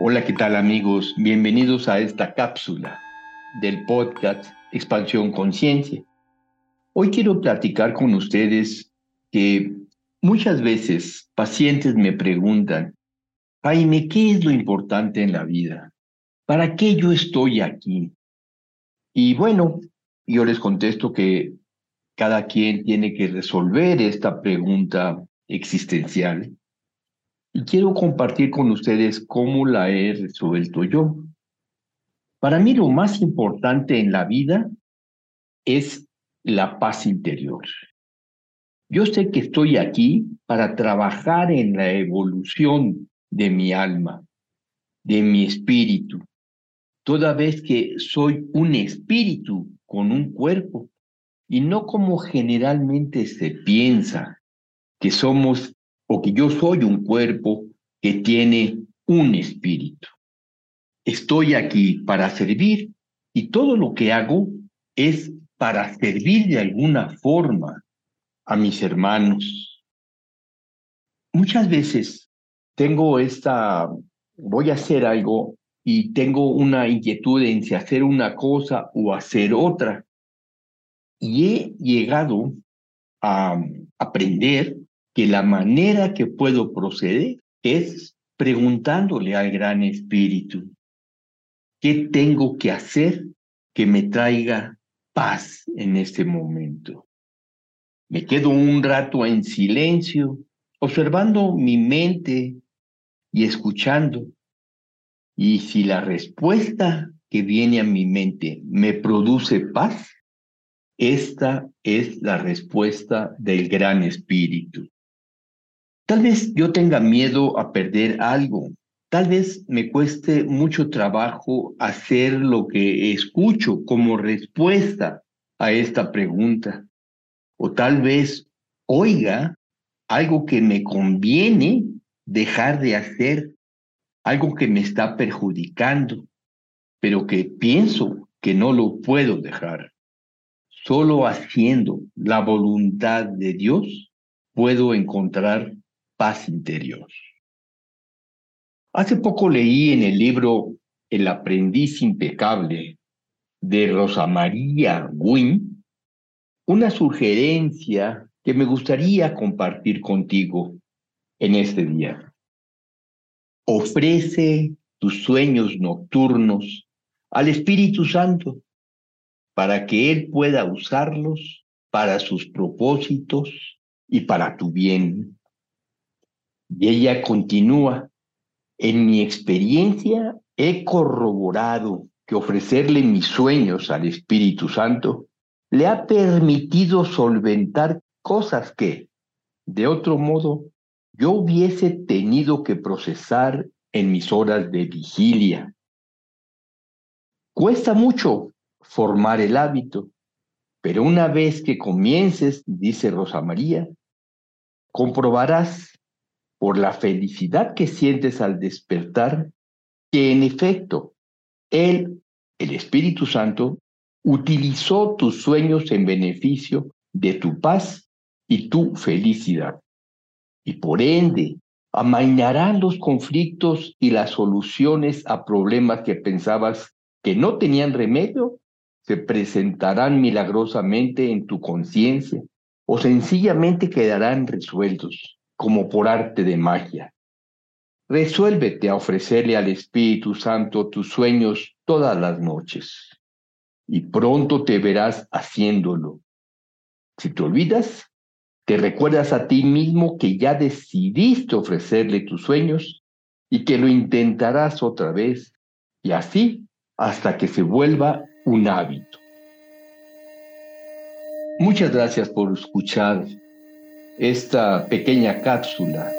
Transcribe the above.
Hola, ¿qué tal amigos? Bienvenidos a esta cápsula del podcast Expansión Conciencia. Hoy quiero platicar con ustedes que muchas veces pacientes me preguntan, Jaime, ¿qué es lo importante en la vida? ¿Para qué yo estoy aquí? Y bueno, yo les contesto que cada quien tiene que resolver esta pregunta existencial y quiero compartir con ustedes cómo la he resuelto yo. Para mí lo más importante en la vida es la paz interior. Yo sé que estoy aquí para trabajar en la evolución de mi alma, de mi espíritu, toda vez que soy un espíritu con un cuerpo y no como generalmente se piensa, que somos o que yo soy un cuerpo que tiene un espíritu. Estoy aquí para servir y todo lo que hago es para servir de alguna forma a mis hermanos. Muchas veces tengo esta, voy a hacer algo y tengo una inquietud en si hacer una cosa o hacer otra. Y he llegado a aprender que la manera que puedo proceder es preguntándole al Gran Espíritu, ¿qué tengo que hacer que me traiga paz en este momento? Me quedo un rato en silencio, observando mi mente y escuchando. Y si la respuesta que viene a mi mente me produce paz, esta es la respuesta del Gran Espíritu. Tal vez yo tenga miedo a perder algo. Tal vez me cueste mucho trabajo hacer lo que escucho como respuesta a esta pregunta. O tal vez oiga algo que me conviene dejar de hacer, algo que me está perjudicando, pero que pienso que no lo puedo dejar. Solo haciendo la voluntad de Dios puedo encontrar paz interior. Hace poco leí en el libro El aprendiz impecable de Rosa María Wynne una sugerencia que me gustaría compartir contigo en este día. Ofrece tus sueños nocturnos al Espíritu Santo para que Él pueda usarlos para sus propósitos y para tu bien. Y ella continúa, en mi experiencia he corroborado que ofrecerle mis sueños al Espíritu Santo le ha permitido solventar cosas que, de otro modo, yo hubiese tenido que procesar en mis horas de vigilia. Cuesta mucho formar el hábito, pero una vez que comiences, dice Rosa María, comprobarás por la felicidad que sientes al despertar, que en efecto, Él, el Espíritu Santo, utilizó tus sueños en beneficio de tu paz y tu felicidad. Y por ende, amainarán los conflictos y las soluciones a problemas que pensabas que no tenían remedio, se presentarán milagrosamente en tu conciencia o sencillamente quedarán resueltos como por arte de magia. Resuélvete a ofrecerle al Espíritu Santo tus sueños todas las noches y pronto te verás haciéndolo. Si te olvidas, te recuerdas a ti mismo que ya decidiste ofrecerle tus sueños y que lo intentarás otra vez y así hasta que se vuelva un hábito. Muchas gracias por escuchar esta pequeña cápsula